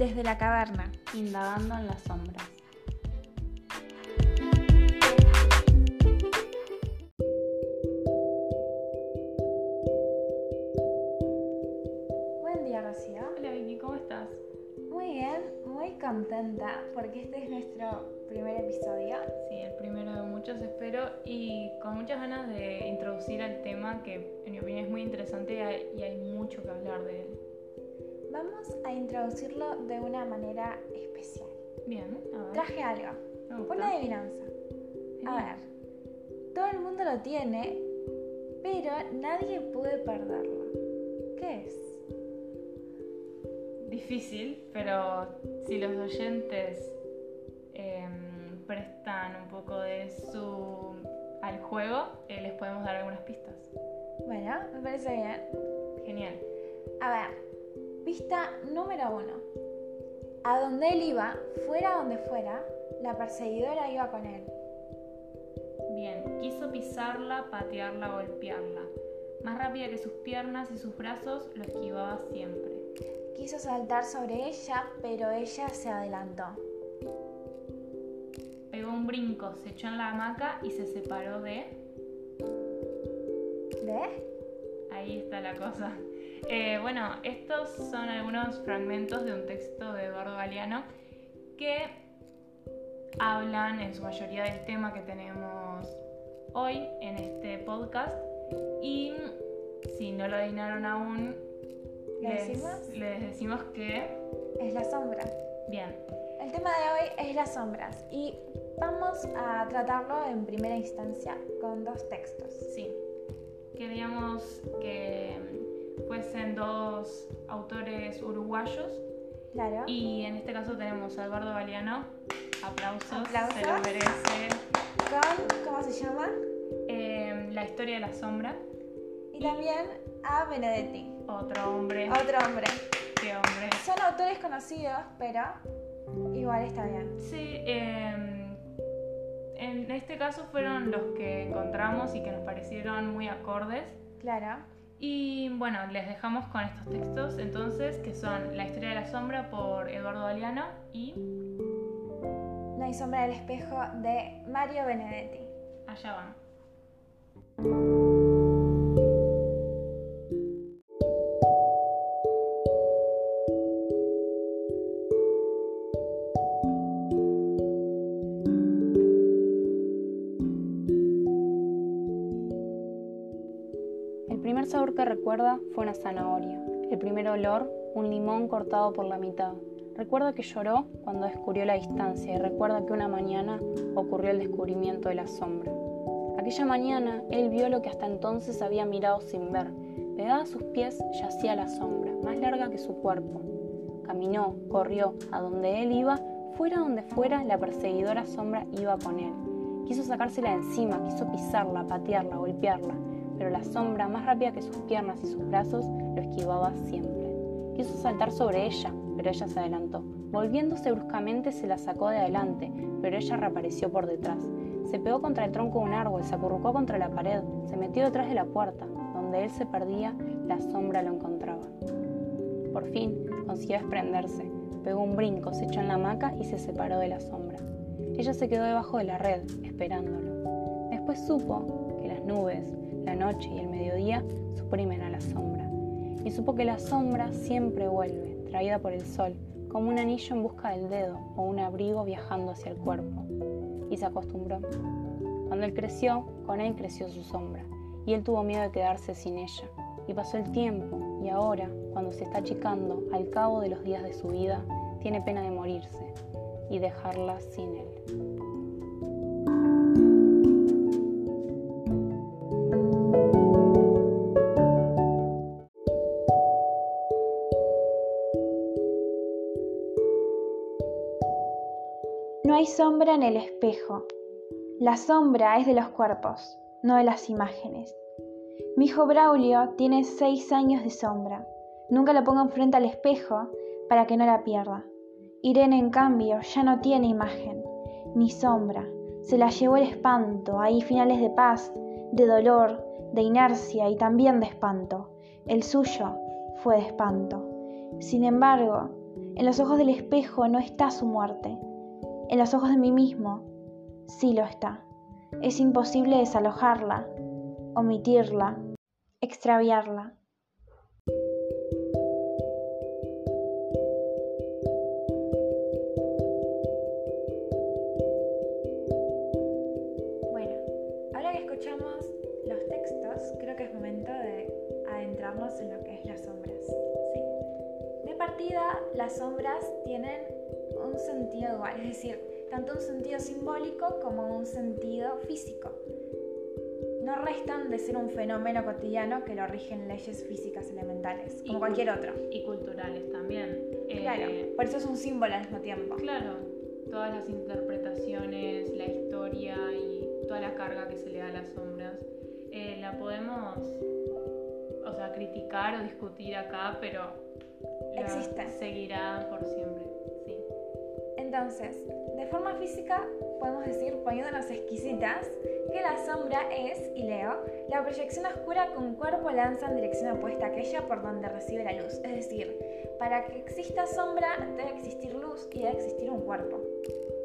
desde la caverna. Indagando en las sombras. Buen día, Rocío. Hola Vicky, ¿cómo estás? Muy bien, muy contenta porque este es nuestro primer episodio. Sí, el primero de muchos espero y con muchas ganas de introducir al tema que en mi opinión es muy interesante y hay, y hay mucho que hablar de él. Vamos a introducirlo de una manera especial. Bien, a ver. Traje algo, una adivinanza. A ver, todo el mundo lo tiene, pero nadie puede perderlo. ¿Qué es? Difícil, pero si los oyentes em, prestan un poco de su al juego, eh, les podemos dar algunas pistas. Bueno, me parece bien. Genial. A ver, pista número uno. A donde él iba, fuera donde fuera, la perseguidora iba con él. Bien, quiso pisarla, patearla, golpearla. Más rápida que sus piernas y sus brazos, lo esquivaba siempre. Quiso saltar sobre ella, pero ella se adelantó. Pegó un brinco, se echó en la hamaca y se separó de... ¿De? Ahí está la cosa. Eh, bueno, estos son algunos fragmentos de un texto de Eduardo Galeano que hablan en su mayoría del tema que tenemos hoy en este podcast. Y si no lo adivinaron aún, ¿Le les, decimos? les decimos que... Es la sombra. Bien, El tema de hoy es las sombras y vamos a tratarlo en primera instancia con dos textos. sí. Queríamos que fuesen dos autores uruguayos Claro. Y en este caso tenemos a Eduardo Galeano. Aplausos, Aplausos. se lo merece. Con, ¿cómo se llama? Eh, la historia de la sombra. Y también a Benedetti, Otro hombre. otro hombre. Qué hombre. Son autores conocidos, pero igual está bien. Sí, eh, en este caso fueron los que encontramos y que nos parecieron muy acordes. Claro. Y bueno, les dejamos con estos textos entonces, que son La historia de la sombra por Eduardo Galeano y No hay sombra del espejo de Mario Benedetti. Allá van. Recuerda fue una zanahoria. El primer olor, un limón cortado por la mitad. Recuerda que lloró cuando descubrió la distancia y recuerda que una mañana ocurrió el descubrimiento de la sombra. Aquella mañana él vio lo que hasta entonces había mirado sin ver. Pegada a sus pies yacía la sombra, más larga que su cuerpo. Caminó, corrió, a donde él iba, fuera donde fuera, la perseguidora sombra iba con él. Quiso sacársela encima, quiso pisarla, patearla, golpearla, pero la sombra, más rápida que sus piernas y sus brazos, lo esquivaba siempre. Quiso saltar sobre ella, pero ella se adelantó. Volviéndose bruscamente se la sacó de adelante, pero ella reapareció por detrás. Se pegó contra el tronco de un árbol, se acurrucó contra la pared, se metió detrás de la puerta. Donde él se perdía, la sombra lo encontraba. Por fin consiguió desprenderse, pegó un brinco, se echó en la hamaca y se separó de la sombra. Ella se quedó debajo de la red, esperándolo. Después supo que las nubes, la noche y el mediodía suprimen a la sombra. Y supo que la sombra siempre vuelve, traída por el sol, como un anillo en busca del dedo o un abrigo viajando hacia el cuerpo. Y se acostumbró. Cuando él creció, con él creció su sombra, y él tuvo miedo de quedarse sin ella. Y pasó el tiempo, y ahora, cuando se está achicando al cabo de los días de su vida, tiene pena de morirse y dejarla sin él. Hay sombra en el espejo. La sombra es de los cuerpos, no de las imágenes. Mi hijo Braulio tiene seis años de sombra. Nunca lo pongo enfrente al espejo para que no la pierda. Irene, en cambio, ya no tiene imagen, ni sombra. Se la llevó el espanto, ahí finales de paz, de dolor, de inercia y también de espanto. El suyo fue de espanto. Sin embargo, En los ojos del espejo no está su muerte. En los ojos de mí mismo sí lo está. Es imposible desalojarla, omitirla, extraviarla. Bueno, ahora que escuchamos los textos, creo que es momento de adentrarnos en lo que es las sombras. De partida, las sombras tienen sentido igual, es decir, tanto un sentido simbólico como un sentido físico. No restan de ser un fenómeno cotidiano que lo rigen leyes físicas elementales, como cualquier otro. Y culturales también. Eh, Claro, por eso es un símbolo al mismo tiempo. Claro, todas las interpretaciones, la historia y toda la carga que se le da a las sombras, eh, la podemos, o sea, criticar o discutir acá, pero la Existe. seguirá por siempre. Sí. Entonces, de forma física, podemos decir, poniéndonos exquisitas, que la sombra es, y leo, la proyección oscura que un cuerpo lanza en dirección opuesta a aquella por donde recibe la luz. Es decir, para que exista sombra debe existir luz y debe existir un cuerpo.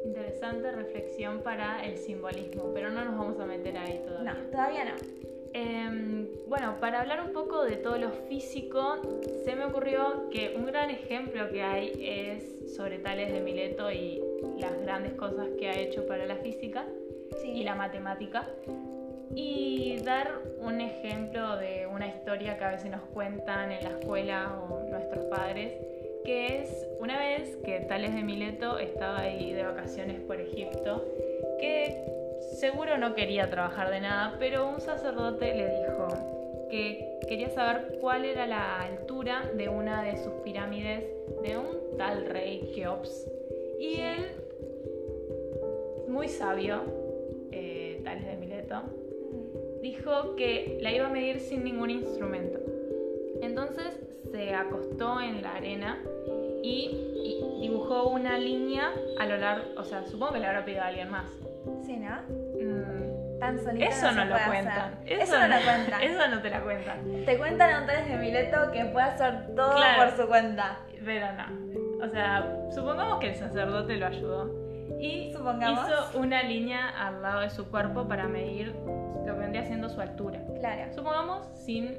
Interesante reflexión para el simbolismo, pero no nos vamos a meter ahí todavía. No, todavía no. Em, bueno, para hablar un poco de todo lo físico, se me ocurrió que un gran ejemplo que hay es sobre Tales de Mileto y las grandes cosas que ha hecho para la física Sí. y la matemática. Y dar un ejemplo de una historia que a veces nos cuentan en la escuela o nuestros padres, que es una vez que Tales de Mileto estaba ahí de vacaciones por Egipto, que seguro no quería trabajar de nada, pero un sacerdote le dijo que quería saber cuál era la altura de una de sus pirámides de un tal rey Keops. Y él, muy sabio, eh, Tales de Mileto, dijo que la iba a medir sin ningún instrumento. Entonces se acostó en la arena y, dibujó una línea a lo largo, o sea, supongo que le habrá pedido a alguien más. Sí, ¿no? Mm, Tan solito eso se no lo cuentan. hacer. Eso, no lo cuentan. Eso no te la cuentan. Te cuentan autores de Mileto que puede hacer todo Claro. por su cuenta. Pero no. O sea, supongamos que el sacerdote lo ayudó y Supongamos. hizo una línea al lado de su cuerpo para medir lo que vendría siendo su altura. Claro, Supongamos sin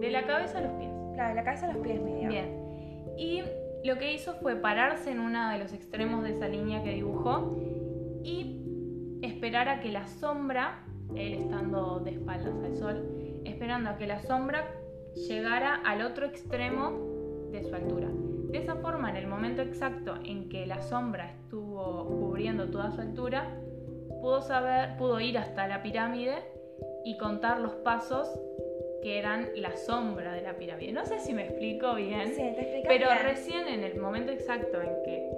de la cabeza a los pies. claro, la cabeza a los pies medio. Bien. Y lo que hizo fue pararse en uno de los extremos de esa línea que dibujó y esperar a que la sombra, él estando de espaldas al sol, esperando a que la sombra llegara al otro extremo de su altura. De esa forma, en el momento exacto en que la sombra estuvo cubriendo toda su altura, pudo saber, pudo ir hasta la pirámide y contar los pasos que eran la sombra de la pirámide. No sé si me explico bien. Sí, te explicas Pero bien. recién en el momento exacto en que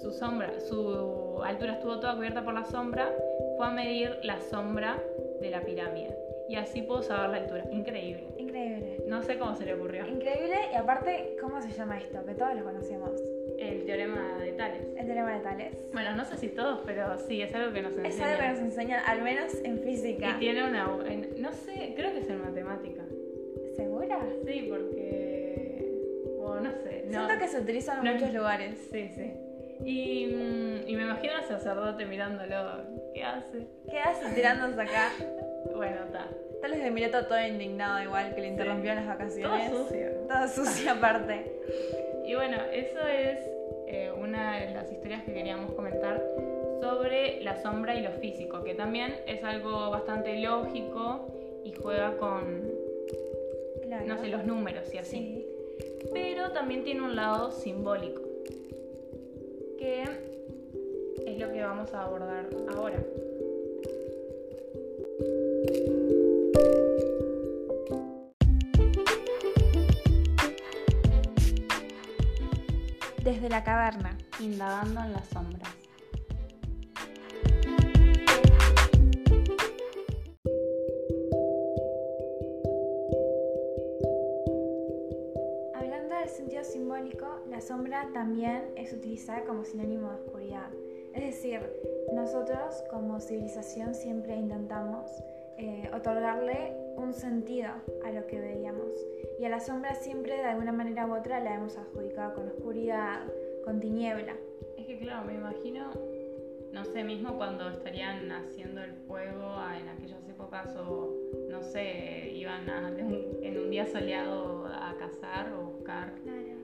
su sombra, su altura estuvo toda cubierta por la sombra, fue a medir la sombra de la pirámide. Y así pudo saber la altura. Increíble. Increíble. No sé cómo se le ocurrió. Increíble y aparte, ¿cómo se llama esto? Que todos lo conocemos. El teorema de Tales. El teorema de Tales. Bueno, no sé si todos, pero sí, es algo que nos Es enseñan. algo que nos enseñan, al menos en física. Y tiene una... en- no sé, creo que es en matemática. ¿Segura? Sí, porque... O no sé. No, Siento que se utiliza en no- muchos lugares. Sí, sí. Y, mm, y me imagino al sacerdote mirándolo. ¿Qué hace? ¿Qué hace tirándose acá? Bueno, está. Tales de Mileto todo indignado igual que le interrumpió las Todo vacaciones. sucio. Todo sucio aparte. Y bueno, eso es eh, una de las historias que queríamos comentar sobre la sombra y lo físico, que también es algo bastante lógico y juega con, Claro. no sé, los números y así. Sí. Pero también tiene un lado simbólico, que es lo que vamos a abordar ahora. Desde la caverna. indagando en las sombras. Sombra también es utilizada como sinónimo de oscuridad. Es decir, nosotros como civilización siempre intentamos eh, otorgarle un sentido a lo que veíamos. Y a la sombra siempre de alguna manera u otra la hemos adjudicado con oscuridad, con tiniebla. Es que claro, me imagino, no sé, mismo cuando estarían haciendo el fuego en aquellas épocas o, no sé, iban en un día soleado a cazar o buscar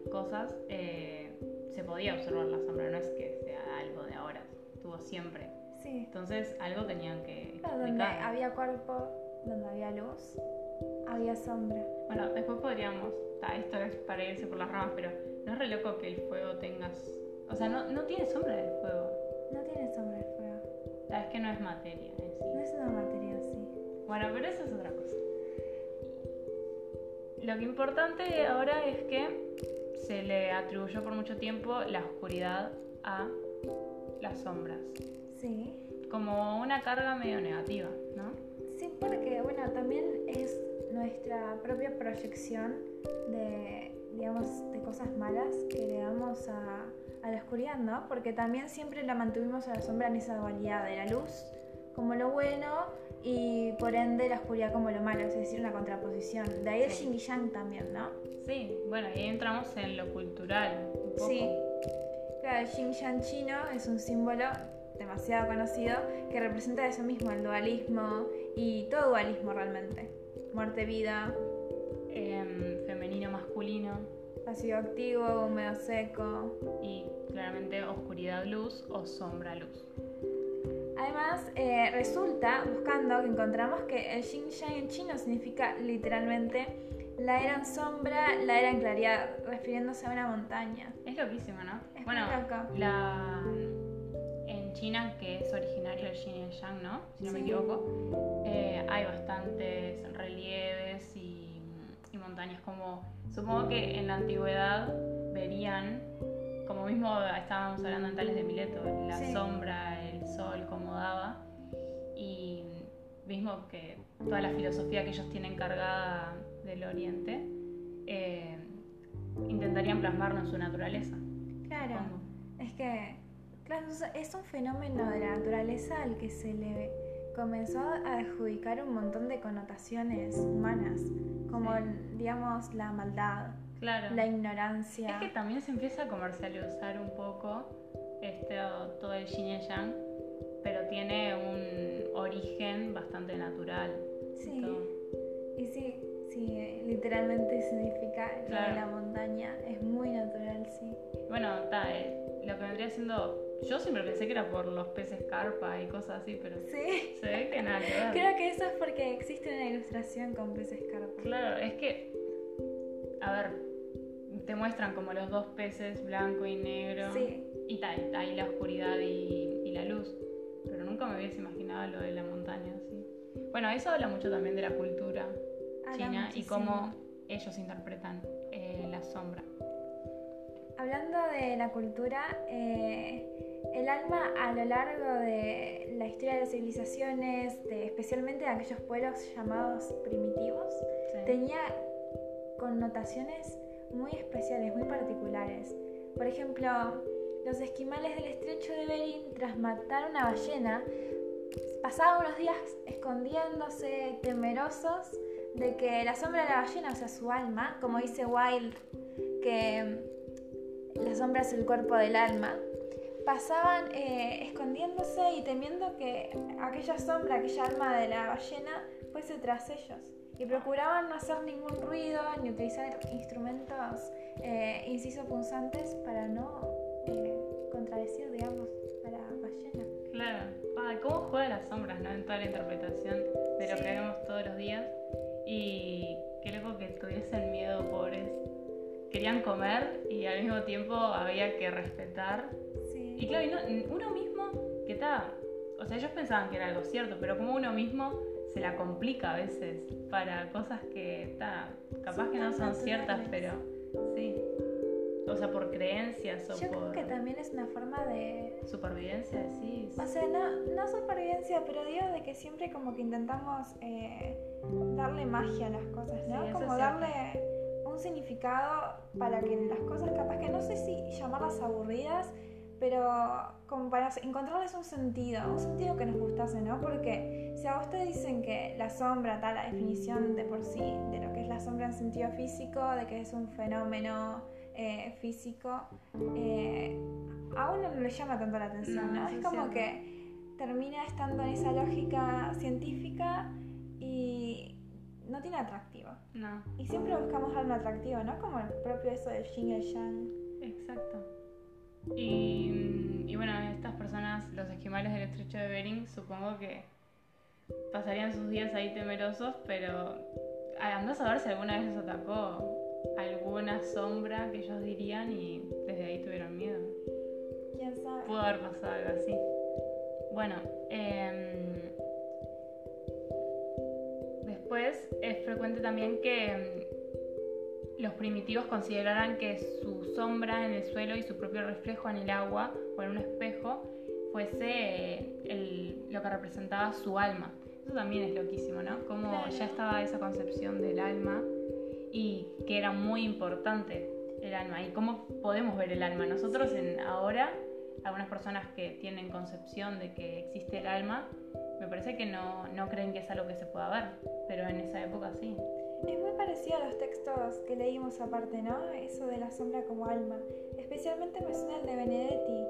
cosas, eh, se podía observar la sombra, no es que sea algo de ahora, estuvo siempre. Sí. Entonces algo tenían que... donde había cuerpo, donde había luz, había sombra. Bueno, después podríamos, esto es para irse por las ramas, pero no es re loco que el fuego tengas... O sea, no, no tiene sombra del fuego. No tiene sombra del fuego. es que no es materia en sí. No es una materia sí. Bueno, pero eso es otra cosa. Lo que importante ahora es que se le atribuyó por mucho tiempo la oscuridad a las sombras. Sí. Como una carga medio negativa, ¿no? Sí, porque bueno, también es nuestra propia proyección de, digamos, de cosas malas que le damos a, a la oscuridad, ¿no? Porque también siempre la mantuvimos a la sombra en esa dualidad de la luz como lo bueno y por ende la oscuridad como lo malo, es decir, una contraposición. De ahí el yin y yang también, ¿no? Sí, bueno, ahí entramos en lo cultural. Un poco. Sí, claro, el yin yang chino es un símbolo demasiado conocido que representa eso mismo, el dualismo y todo dualismo realmente. Muerte, vida. Em, femenino, masculino. Pasivo activo, húmedo seco. Y claramente oscuridad, luz o sombra, luz. Además, eh, resulta, buscando, que encontramos que el Yin Yang en chino significa literalmente la era en sombra, la era en claridad, refiriéndose a una montaña. Es loquísimo, ¿no? Es bueno, La, en China, que es originario del Yin y el Yang, ¿no? Si no me equivoco, eh, hay bastantes relieves y, y montañas como... Supongo que en la antigüedad verían como mismo estábamos hablando en Tales de Mileto, la sombra, el sol, cómo daba, y mismo que toda la filosofía que ellos tienen cargada del Oriente, eh, intentarían plasmarlo en su naturaleza. Claro, es que claro, es un fenómeno de la naturaleza al que se le comenzó a adjudicar un montón de connotaciones humanas, como digamos la maldad, Claro. La ignorancia. Es que también se empieza a comercializar un poco este, todo el yin y yang, pero tiene un origen bastante natural. Sí. Y sí, sí, literalmente significa la montaña. Es muy natural, sí. Bueno, está, eh, lo que vendría siendo yo siempre pensé que era por los peces carpa y cosas así, pero ¿Sí? se ve que nada. Creo que eso es porque existe una ilustración con peces carpa. Claro, es que, a ver, te muestran como los dos peces, blanco y negro. Sí. Y tal, ahí la oscuridad y, la luz. Pero nunca me hubiese imaginado lo de la montaña, sí. Bueno, eso habla mucho también de la cultura china y cómo ellos interpretan eh, la sombra. Hablando de la cultura, eh, el alma a lo largo de la historia de las civilizaciones, de, especialmente de aquellos pueblos llamados primitivos, tenía connotaciones muy especiales, muy particulares. Por ejemplo, los esquimales del estrecho de Bering, tras matar una ballena, pasaban unos días escondiéndose, temerosos de que la sombra de la ballena, o sea, su alma, como dice Wilde, que la sombra es el cuerpo del alma, pasaban eh, escondiéndose y temiendo que aquella sombra, aquella alma de la ballena, fuese tras ellos y procuraban no hacer ningún ruido ni utilizar instrumentos eh, inciso punzantes para no eh, contradecir, digamos, a la ballena. Claro, cómo juega las sombras, ¿no? En toda la interpretación de lo que vemos todos los días. Y qué loco que tuviesen miedo, pobres. Querían comer y al mismo tiempo había que respetar. Sí. Y claro, uno mismo, que está. O sea, ellos pensaban que era algo cierto, pero como uno mismo se la complica a veces para cosas que está capaz que no son ciertas, pero sí. O sea, por creencias o Yo por. creo que también es una forma de. Supervivencia, sí. O sea, no, no supervivencia, pero digo de que siempre como que intentamos eh, darle magia a las cosas, ¿no? como darle un significado para que las cosas, capaz que no sé si llamarlas aburridas, pero como para encontrarles un sentido, un sentido que nos gustase, ¿no? Porque si a vos te dicen que la sombra, tal, la definición de por sí de lo que es la sombra en sentido físico, de que es un fenómeno eh, físico, eh, a uno no le llama tanto la atención, No, Es como que termina estando en esa lógica científica y no tiene atractivo. No, Y siempre buscamos algo atractivo, ¿no? Como el propio eso del yin y el yang. exacto. Y, y bueno, estas personas, los esquimales del estrecho de Bering, supongo que pasarían sus días ahí temerosos, pero andás a ver si alguna vez les atacó alguna sombra que ellos dirían y desde ahí tuvieron miedo. ¿Quién sabe? Pudo haber pasado algo así. Bueno, em, después es frecuente también que em, los primitivos consideraran que su sombra en el suelo y su propio reflejo en el agua o en un espejo fuese eh, el- lo que representaba su alma. Eso también es loquísimo, ¿no? Como Claro. ya estaba esa concepción del alma y que era muy importante el alma. ¿Y cómo podemos ver el alma? Nosotros en ahora, algunas personas que tienen concepción de que existe el alma, me parece que no, no creen que es algo que se pueda ver, pero en esa época sí. Es muy parecido a los textos que leímos aparte, ¿no? Eso de la sombra como alma. Especialmente me suena el de Benedetti,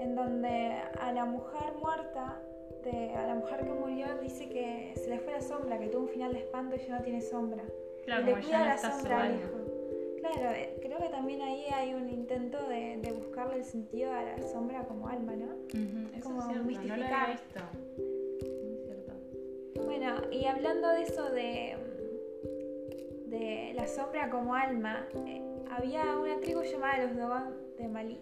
en donde a la mujer muerta, de, a la mujer que murió, dice que se le fue la sombra, que tuvo un final de espanto y ya no tiene sombra. Claro, le cuida no la sombra al hijo. Claro, eh, creo que también ahí hay un intento de, de buscarle el sentido a la sombra como alma, ¿no? Ujú, Eso Como es cierto, no lo mistificar. había visto. Muy cierto. Bueno, y hablando de eso de, de la sombra como alma, eh, había una tribu llamada los Dogon de Malí,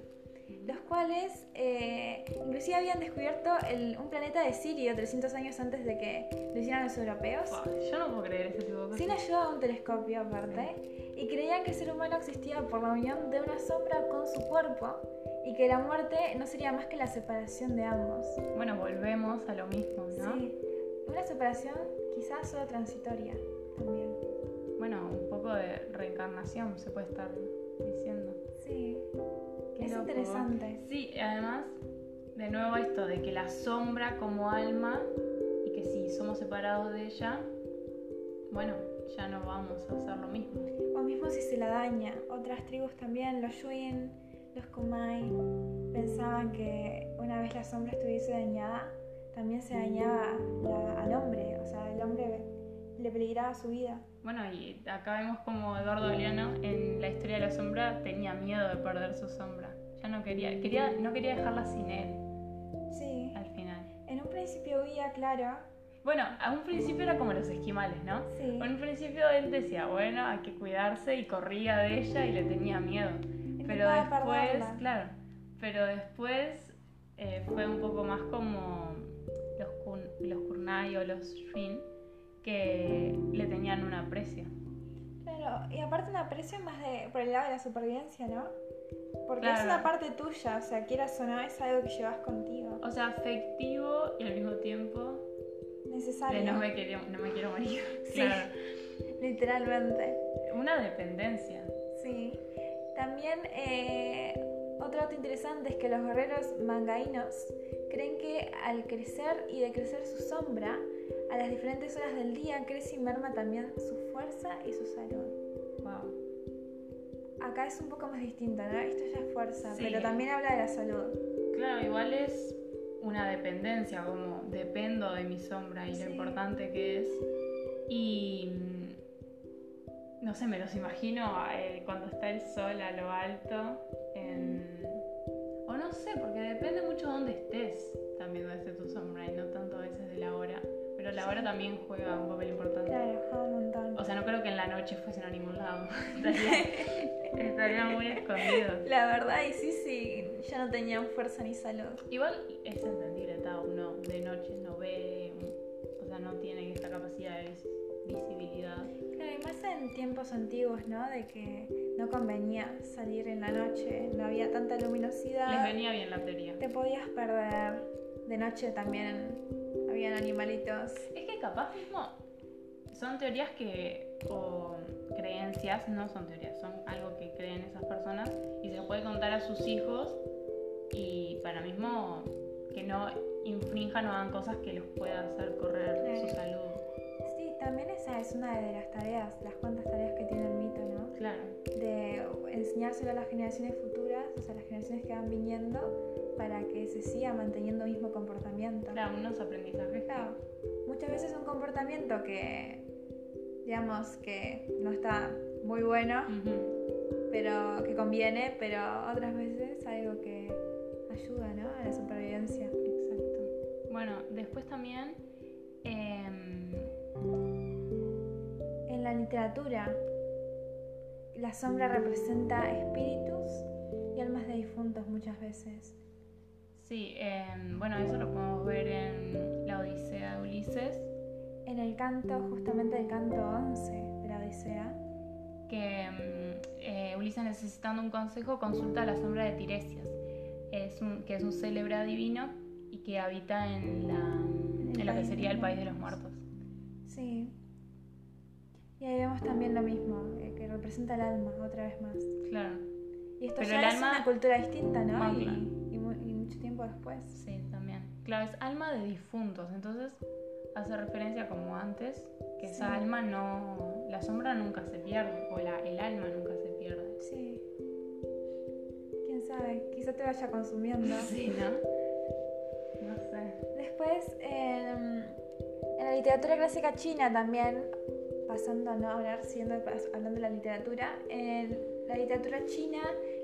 los cuales eh, inclusive habían descubierto el- un planeta de Sirio 300 años antes de que lo hicieran los europeos, Buah, Yo no puedo creer ese tipo de cosas. sin ayuda de un telescopio aparte, y creían que el ser humano existía por la unión de una sombra con su cuerpo y que la muerte no sería más que la separación de ambos. Bueno, volvemos a lo mismo, ¿no? Sí, una separación quizás solo transitoria. Bueno, un poco de reencarnación se puede estar diciendo. Sí, Qué es loco. interesante. Sí, además, de nuevo esto de que la sombra como alma y que si somos separados de ella, bueno, ya no vamos a hacer lo mismo. O mismo si se la daña. Otras tribus también, los Yuin, los Kumai, pensaban que una vez la sombra estuviese dañada, también se dañaba la- al hombre. O sea, el hombre le peligraba su vida. Bueno, y acá vemos como Eduardo Galeano en la historia de la sombra tenía miedo de perder su sombra. Ya no quería, quería no quería dejarla sin él Sí. al final. En un principio huía, claro. Bueno, a un principio era como los esquimales, ¿no? Sí. En un principio él decía, bueno, hay que cuidarse y corría de ella y le tenía miedo. Pero después, perderla. claro, pero después eh, fue un poco más como los, kun, los Kurnai o los Shin que le tenían un aprecio. Claro, y aparte un aprecio más de por el lado de la supervivencia, ¿no? Porque es una parte tuya, o sea, quieras o no, es algo que llevas contigo. O sea, afectivo y al mismo tiempo Necesario. de no me, quiero, no me quiero morir. Sí. Claro. Literalmente. Una dependencia. Sí. También eh, otro dato interesante es que los guerreros mangaínos creen que al crecer y decrecer su sombra, a las diferentes horas del día crece y merma también su fuerza y su salud. Wow. Acá es un poco más distinto, ¿no? Esto ya es fuerza, Sí. pero también habla de la salud. Claro, igual es una dependencia, como dependo de mi sombra y Sí. lo importante que es. Y mm, no sé, me los imagino eh, cuando está el sol a lo alto. en- O no sé, porque depende mucho de dónde estés, también donde esté tu sombra, y no tanto a veces de la hora. Pero la hora también juega un papel importante. Claro, juega un montón. O sea, no creo que en la noche fuesen a ningún lado. Estaría- Estarían muy escondidos. La verdad, y sí, sí, ya no tenían fuerza ni salud. Igual es entendible, está uno de noche no ve, o sea, no tiene esta capacidad de vis- visibilidad. Claro, y más en tiempos antiguos, ¿no? De que no convenía salir en la noche, no había tanta luminosidad. Les venía bien la teoría. Te podías perder. De noche también animalitos. Es que capaz mismo son teorías que, o creencias, no son teorías, son algo que creen esas personas y se lo puede contar a sus hijos y para mismo que no infrinjan o hagan cosas que los puedan hacer correr su salud. Sí, también esa es una de las tareas, las cuantas tareas que tiene el mito. Claro. De enseñárselo a las generaciones futuras, o sea, las generaciones que van viniendo, para que se siga manteniendo el mismo comportamiento. Claro, unos aprendizajes. Claro, muchas veces un comportamiento que, digamos, que no está muy bueno, pero que conviene, pero otras veces algo que ayuda, ¿no? A la supervivencia. Exacto. Bueno, después también... Em, en la literatura, la sombra representa espíritus y almas de difuntos muchas veces. Sí, em, bueno, eso lo podemos ver en la Odisea de Ulises. En el canto, justamente el canto 11 de la Odisea. Que em, eh, Ulises necesitando un consejo consulta a la sombra de Tiresias, es un, que es un célebre adivino y que habita en, la, en lo que sería el país de los muertos. Sí. Y ahí vemos también lo mismo, eh, que representa el alma, otra vez más. Claro. Y esto Pero ya el es alma- una cultura distinta, ¿no? Y, mucho tiempo después. Sí, también. Claro, es alma de difuntos, entonces hace referencia como antes, que esa alma no, la sombra nunca se pierde, o la, el alma nunca se pierde. Sí. Quién sabe, quizá te vaya consumiendo. Sí, ¿no? No sé. Después, en, en la literatura clásica china también, pasando a no hablar, siguiendo pas- hablando de la literatura, en la literatura china,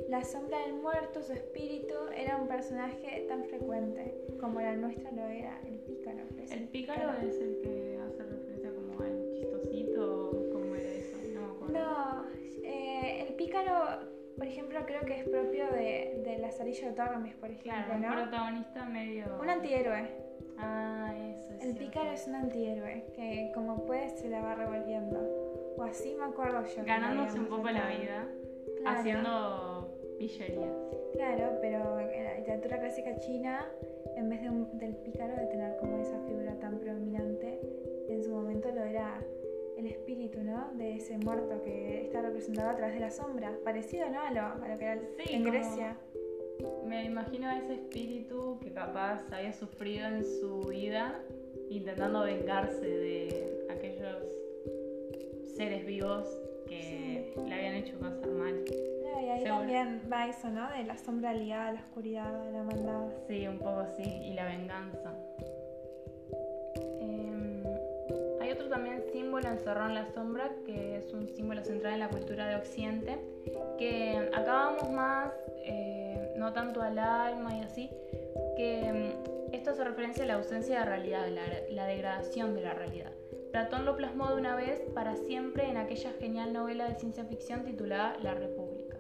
la sombra del muerto, su espíritu, era un personaje tan frecuente como la nuestra lo era el pícaro. ¿ves? ¿El pícaro es el que hace referencia como al chistosito o cómo era eso? No me. No, eh, el pícaro, por ejemplo, creo que es propio de, de Lazarillo de Tormes, por ejemplo, Claro, un ¿no? protagonista medio... Un antihéroe. Ah, eso es El cierto. pícaro es un antihéroe que como puede se la va revolviendo. O así me acuerdo yo. Ganándose un poco la vida, Claro. haciendo pillerías. Claro, pero en la literatura clásica china, en vez de un- del pícaro de tener como esa figura tan predominante, en su momento lo era el espíritu, ¿no? De ese muerto que está representado a través de la sombra. Parecido, ¿no? A lo, a lo que era el- Sí, en Grecia. Me imagino a ese espíritu que capaz había sufrido en su vida intentando vengarse de aquellos seres vivos que le habían hecho pasar mal. Claro, y ahí también va eso, ¿no? De la sombra ligada a la oscuridad, la maldad. Sí, un poco así, y la venganza. Em, hay otro también símbolo encerrado en la sombra, que es un símbolo central en la cultura de Occidente, que acá vamos más, eh, no tanto al alma y así, que em, esto hace referencia a la ausencia de realidad, la, la degradación de la realidad. Platón lo plasmó de una vez para siempre en aquella genial novela de ciencia ficción titulada La República.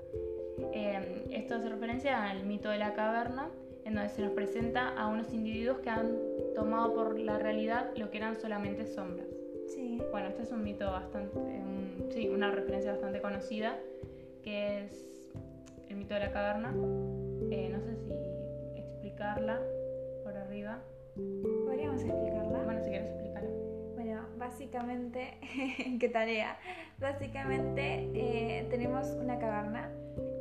Eh, esto hace referencia al mito de la caverna, en donde se nos presenta a unos individuos que han tomado por la realidad lo que eran solamente sombras. Sí. Bueno, este es un mito bastante, un- sí, una referencia bastante conocida, que es el mito de la caverna. Eh, no sé si explicarla arriba. Podríamos explicarla. Bueno, si quieres explicarla. Bueno, básicamente, qué tarea. Básicamente eh, tenemos una caverna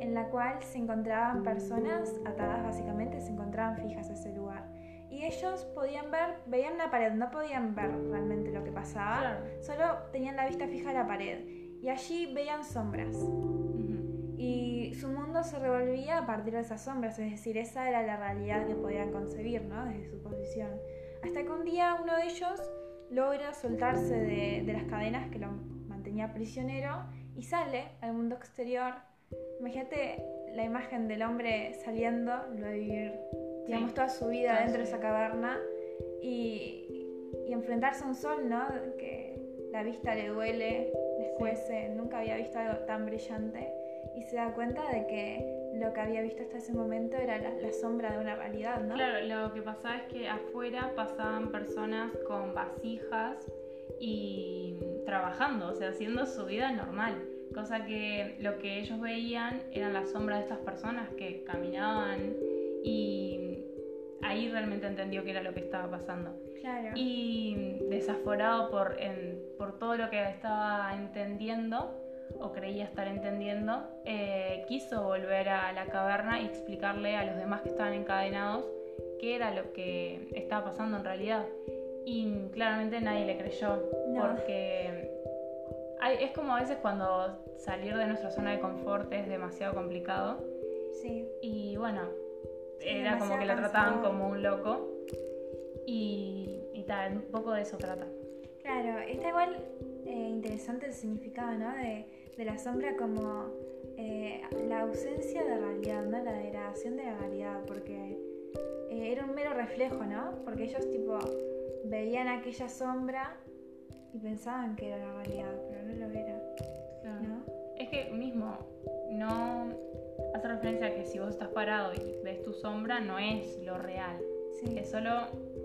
en la cual se encontraban personas atadas, básicamente se encontraban fijas a ese lugar. Y ellos podían ver, veían una pared, no podían ver realmente lo que pasaba, Claro. solo tenían la vista fija a la pared. Y allí veían sombras. Ujú. Y su mundo se revolvía a partir de esas sombras, es decir, esa era la realidad que podían concebir, ¿no? Desde su posición. Hasta que un día uno de ellos logra soltarse de, de las cadenas que lo mantenía prisionero y sale al mundo exterior. Imagínate la imagen del hombre saliendo, lo de vivir, digamos, Sí, toda su vida dentro de esa caverna y, y enfrentarse a un sol, ¿no? Que la vista le duele, le escuece, nunca había visto algo tan brillante y se da cuenta de que lo que había visto hasta ese momento era la, la sombra de una realidad, ¿no? Claro, lo que pasaba es que afuera pasaban personas con vasijas y trabajando, o sea, haciendo su vida normal. Cosa que lo que ellos veían eran las sombras de estas personas que caminaban y ahí realmente entendió que era lo que estaba pasando. Claro. Y desaforado por, en- por todo lo que estaba entendiendo o creía estar entendiendo, eh, quiso volver a la caverna y explicarle a los demás que estaban encadenados qué era lo que estaba pasando en realidad. Y claramente nadie le creyó, No. porque hay- es como a veces cuando salir de nuestra zona de confort es demasiado complicado. Sí. Y bueno, Sí, era como que lo trataban como un loco. Y, y tal, un poco de eso trata. Claro, está igual eh, interesante el significado, ¿no? De, de la sombra como eh, la ausencia de realidad, ¿no? La degradación de la realidad, porque eh, era un mero reflejo, ¿no? Porque ellos tipo veían aquella sombra y pensaban que era la realidad, pero no lo era, ¿no? Es que mismo, no hace referencia a que si vos estás parado y ves tu sombra, no es lo real. Sí, Es solo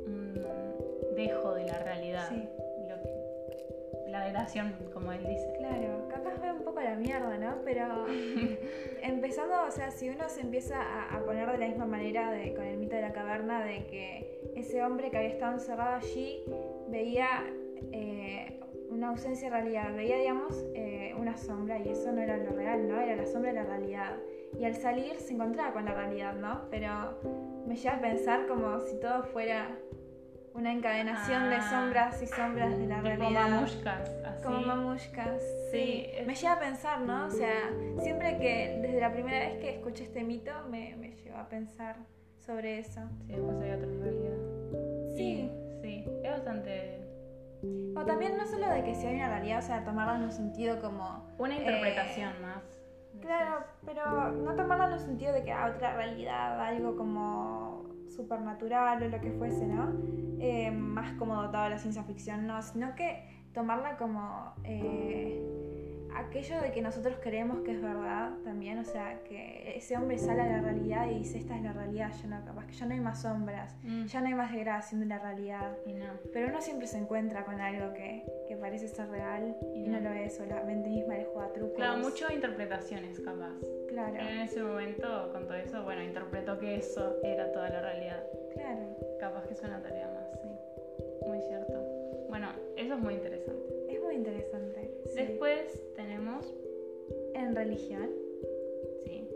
un dejo de la realidad. Sí. La degradación, como él dice. claro, capaz ve un poco la mierda, ¿no? Pero empezando, o sea, si uno se empieza a, a poner de la misma manera de, con el mito de la caverna, de que ese hombre que había estado encerrado allí veía eh, una ausencia de realidad, veía, digamos, eh, una sombra y eso no era lo real, ¿no? Era la sombra de la realidad. Y al salir se encontraba con la realidad, ¿no? Pero me lleva a pensar como si todo fuera una encadenación de Ah. sombras y sombras de la realidad. mamushkas, así. Como mamushkas. Sí, Me lleva a pensar, ¿no? O sea, siempre que desde la primera vez que escuché este mito me, me llevó a pensar sobre eso. Sí, después hay otra realidad. Sí. Y- sí, es bastante. O también no solo de que si hay una realidad, o sea, tomarla en un sentido como... Una interpretación más. Claro, pero no tomarla en un sentido de que hay otra realidad, algo como supernatural o lo que fuese, ¿no? Eh, más como dotado de la ciencia ficción, no, sino que tomarla como eh, aquello de que nosotros creemos que es verdad también, o sea, que ese hombre sale a la realidad y dice, esta es la realidad, ya no, capaz que ya no hay más sombras, Mm, ya no hay más degradación de la realidad. Y no. Pero uno siempre se encuentra con algo que, que parece ser real y no No. lo es, o la mente misma le juega trucos. Claro, muchas interpretaciones capaz. Claro, En ese momento, con todo eso, bueno, interpretó que eso era toda la realidad. claro. Capaz que es una tarea más, sí. Muy cierto. Bueno, eso es muy interesante. Es muy interesante. Después tenemos, En religión, sí,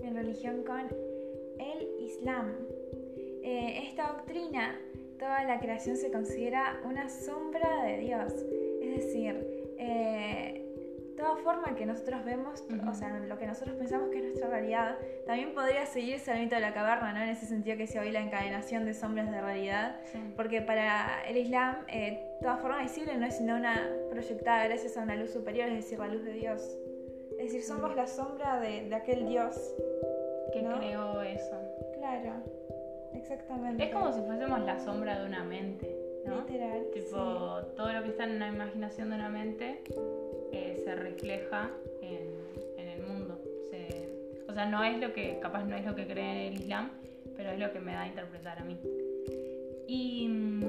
en religión con el Islam. Eh, esta doctrina, toda la creación se considera una sombra de Dios. Es decir, eh, toda forma que nosotros vemos, Ujú. o sea, lo que nosotros pensamos que es nuestra realidad, también podría seguirse al mito de la caverna, ¿no? En ese sentido que se hoy la encadenación de sombras de realidad. sí. Porque para el Islam, eh, toda forma visible no es sino una proyectada gracias a una luz superior, es decir, la luz de Dios. Es decir, somos la sombra de, de aquel Dios. que ¿no? creó eso. Claro, exactamente. Es como si fuésemos la sombra de una mente, ¿no? Literal. Tipo, todo lo que está en una imaginación de una mente eh, se refleja en, en el mundo. Se- o sea, no es lo que, capaz no es lo que cree en el Islam, pero es lo que me da a interpretar a mí. Y mm,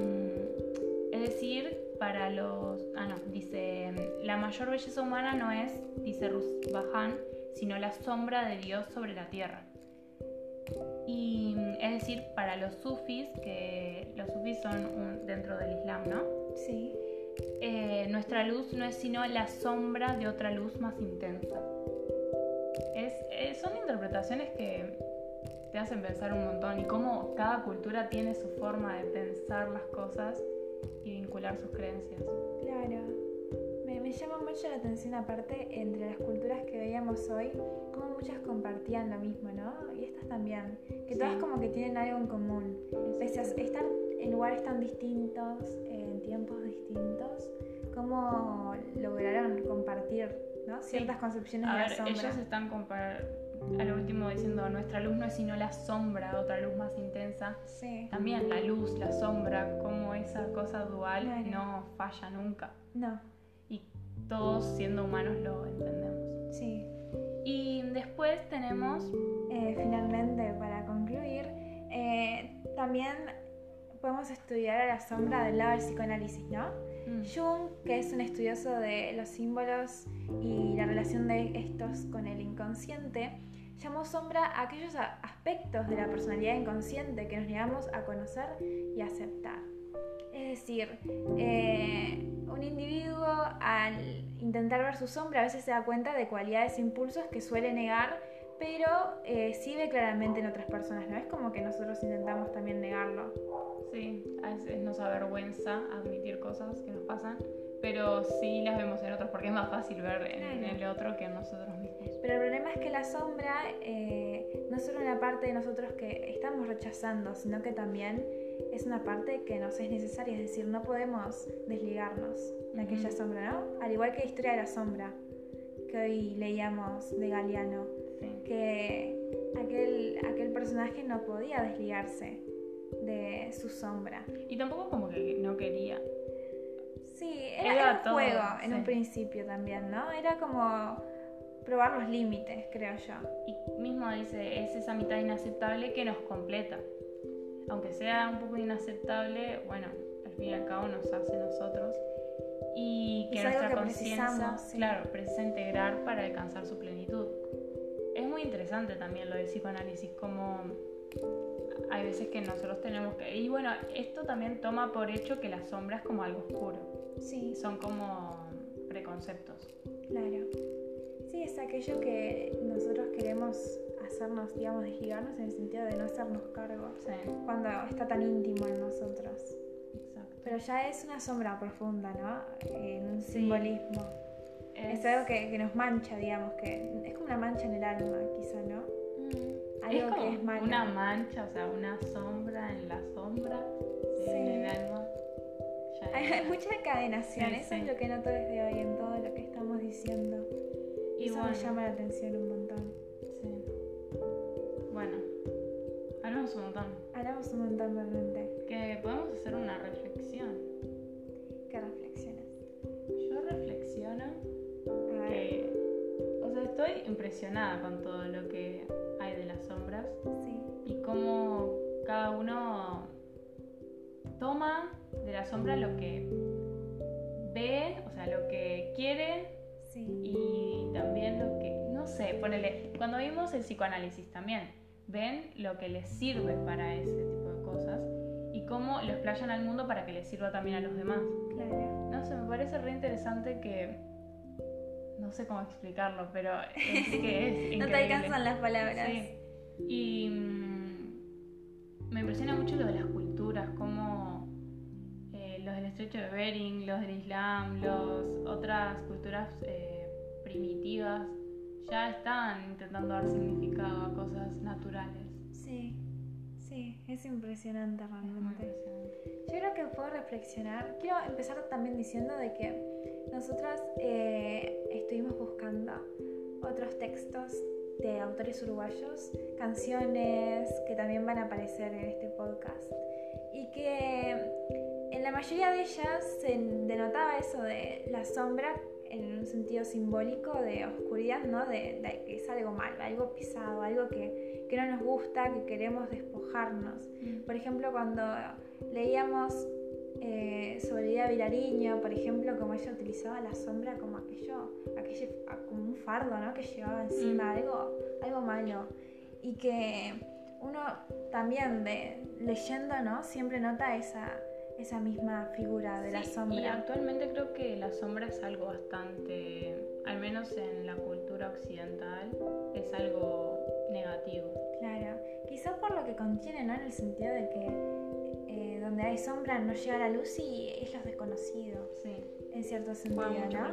es decir, para los... Ah, no, dice, la mayor belleza humana no es, dice Rusbahan, sino la sombra de Dios sobre la tierra. Y mm, es decir, para los sufis, que los sufis son un- dentro del Islam, ¿no? sí. Eh, nuestra luz no es sino la sombra de otra luz más intensa. Es, eh, son interpretaciones que te hacen pensar un montón y cómo cada cultura tiene su forma de pensar las cosas y vincular sus creencias. Claro. Me, me llama mucho la atención aparte entre las culturas que veíamos hoy, como muchas compartían lo mismo, ¿no? Y estas también, que todas Sí. como que tienen algo en común. Pese a estar en lugares tan distintos, en tiempos distintos, cómo lograron compartir, ¿no? Ciertas concepciones A de ver, la sombra. ellos están a lo último diciendo nuestra luz no es sino la sombra, otra luz más intensa. Sí. También la luz, la sombra, como esa cosa dual Claro. no falla nunca. No, Y todos siendo humanos lo entendemos. sí. Y después tenemos, Eh, finalmente, para concluir, eh, también podemos estudiar a la sombra del lado del psicoanálisis, ¿no? Mm, Jung, que es un estudioso de los símbolos y la relación de estos con el inconsciente, llamó sombra a aquellos aspectos de la personalidad inconsciente que nos negamos a conocer y aceptar. Es decir, eh, un individuo al intentar ver su sombra a veces se da cuenta de cualidades e impulsos que suele negar, pero eh, sí ve claramente en otras personas, ¿no? Es como que nosotros intentamos también negarlo. sí, a veces nos avergüenza admitir cosas que nos pasan, pero sí las vemos en otros porque es más fácil ver en, el otro que en nosotros mismos. Pero el problema es que la sombra eh, no es solo una parte de nosotros que estamos rechazando, sino que también es una parte que nos es necesaria, es decir, no podemos desligarnos de aquella sombra, ¿no? Al igual que la historia de la sombra, que hoy leíamos de Galeano, que aquel, aquel personaje no podía desligarse de su sombra. Y tampoco como que no quería. Sí, era, un juego en un principio también, ¿no? Era como probar los límites, creo yo. Y mismo dice, es esa mitad inaceptable que nos completa. Aunque sea un poco inaceptable, bueno, al fin y al cabo nos hace nosotros. Y que nuestra conciencia, claro, precisa integrar para alcanzar su plenitud. Muy interesante también lo del psicoanálisis, como hay veces que nosotros tenemos que... Y bueno, esto también toma por hecho que la sombra es como algo oscuro. Sí. Son como preconceptos. Claro. Sí, es aquello que nosotros queremos hacernos, digamos, desligarnos en el sentido de no hacernos cargo. Cuando está tan íntimo en nosotros. Exacto. Pero ya es una sombra profunda, ¿no? En un simbolismo. Es, algo que, nos mancha, digamos, que es como una mancha en el alma, quizá, ¿no? Mm. Algo es que es malo. Una mancha, o sea, una sombra en la sombra, en el alma. Hay, mucha encadenación, eso es lo que noto desde hoy en todo lo que estamos diciendo. Y eso me llama la atención un montón. Sí. Bueno, hablamos un montón. Hablamos un montón realmente. Que podemos hacer una reflexión. Estoy impresionada con todo lo que hay de las sombras. Sí. Y cómo cada uno toma de la sombra lo que ve, o sea, lo que quiere y también lo que, no sé, ponele, cuando vimos el psicoanálisis también, ven lo que les sirve para ese tipo de cosas y cómo lo explayan al mundo para que les sirva también a los demás. Claro. No sé, me parece re interesante que, no sé cómo explicarlo, pero es que es no te alcanzan las palabras. Sí. Y mm, me impresiona mucho lo de las culturas, cómo los del estrecho de Bering, los del Islam, los otras culturas eh, primitivas, ya están intentando dar significado a cosas naturales. Sí, sí, es impresionante realmente. Yo creo que puedo reflexionar. Quiero empezar también diciendo de que nosotras eh, estuvimos buscando otros textos de autores uruguayos, canciones que también van a aparecer en este podcast y que en la mayoría de ellas se denotaba eso de la sombra en un sentido simbólico de oscuridad, ¿no? De, que es algo malo, algo pisado, algo que, que no nos gusta, que queremos despojarnos. Mm. Por ejemplo, cuando leíamos eh, sobre Vida Vilariño, por ejemplo, como ella utilizaba la sombra como aquello, aquello como un fardo, ¿no? Que llevaba encima mm. algo, algo malo. Y que uno también de, leyendo, ¿no? Siempre nota esa esa misma figura de la sombra. Y actualmente creo que la sombra es algo bastante, al menos en la cultura occidental, es algo negativo. Claro, quizá por lo que contiene, ¿no? En el sentido de que donde hay sombra no llega la luz y es lo desconocido. Sí. En cierto sentido, ¿no?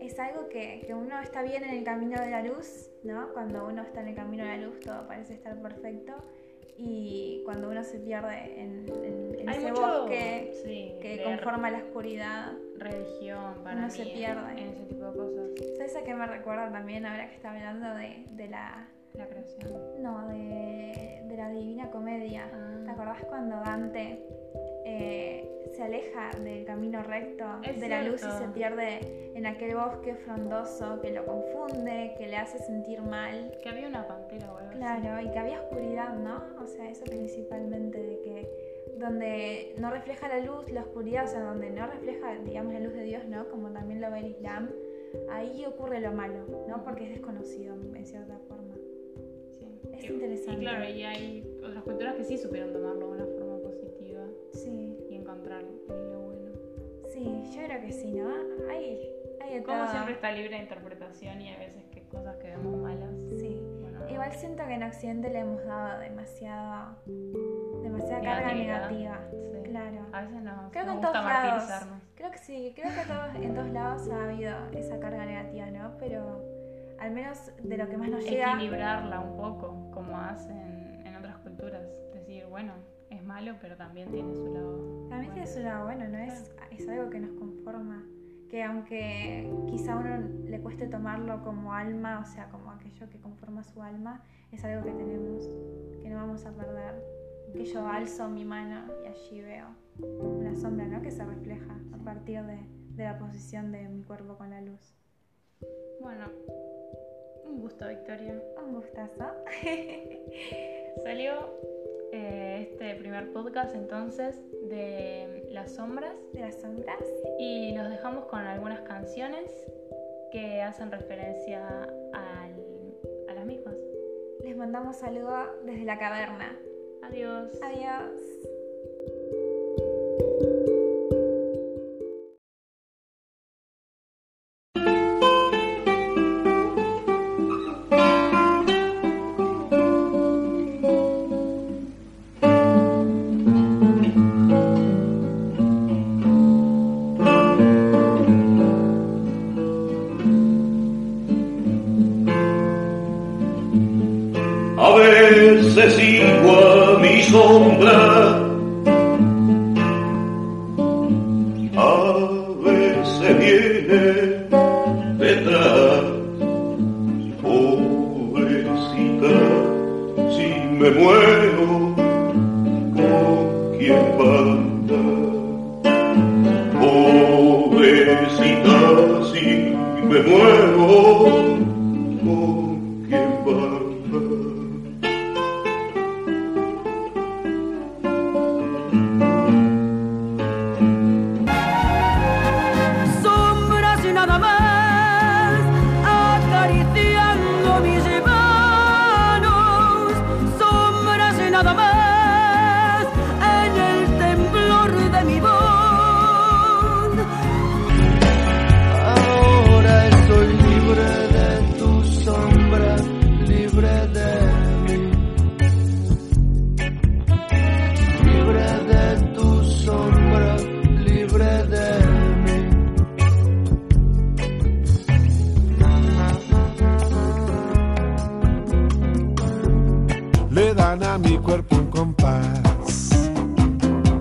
Es algo que, que uno está bien en el camino de la luz, ¿no? Cuando uno está en el camino de la luz todo parece estar perfecto y cuando uno se pierde en, ese bosque que conforma la oscuridad, religión, para uno se pierde en ese tipo de cosas. ¿Sabes a qué me recuerda también ahora que está hablando de, de la... La creación. No, de, de la Divina Comedia. Ah. ¿Te acordás cuando Dante eh, se aleja del camino recto de la luz y se pierde en aquel bosque frondoso que lo confunde, que le hace sentir mal. Que había una pantera o algo Claro, y que había oscuridad, ¿no? O sea, eso principalmente de que donde no refleja la luz, la oscuridad, o sea, donde no refleja, digamos, la luz de Dios, ¿no? Como también lo ve el Islam, ahí ocurre lo malo, ¿no? Porque es desconocido en cierta Sí. Es interesante. Y claro, y hay otras culturas que sí supieron tomarlo de una forma Sí. Y encontrar lo bueno. Sí, yo creo que sí, ¿no? Hay, hay Como siempre está libre de interpretación y hay veces que cosas que vemos malas. Sí. Igual siento que en Occidente le hemos dado demasiada, demasiada carga negativa. Claro. A veces nos, creo que en todos lados, Creo que sí, creo que todos, en todos lados ha habido esa carga negativa, ¿no? Pero al menos de lo que más nos llega... Equilibrarla un poco, como hacen en otras culturas. Decir, bueno, es malo, pero también tiene su lado... También tiene su lado bueno, ¿no? Es, es algo que nos conforma. Que aunque quizá a uno le cueste tomarlo como alma, o sea, como aquello que conforma su alma, es algo que tenemos, que no vamos a perder. Que yo alzo mi mano y allí veo una sombra, ¿no? Que se refleja a partir de, de la posición de mi cuerpo con la luz. Bueno, un gusto, Victoria. Un gustazo. Salió eh, este primer podcast entonces de las sombras. De las sombras. Y los dejamos con algunas canciones que hacen referencia al, a las mismas. Les mandamos saludos desde la caverna. Adiós. Adiós. Sombra,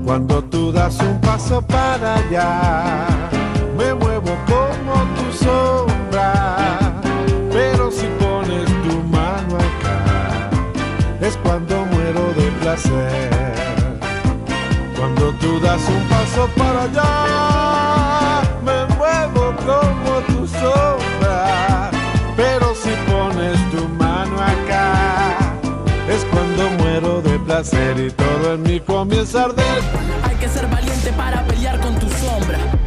Cuando tú das un paso para allá, me muevo como tu sombra. Pero si pones tu mano acá, es cuando muero de placer. Cuando tú das un paso para allá, y todo en mí comienza a arder. Hay que ser valiente para pelear con tu sombra.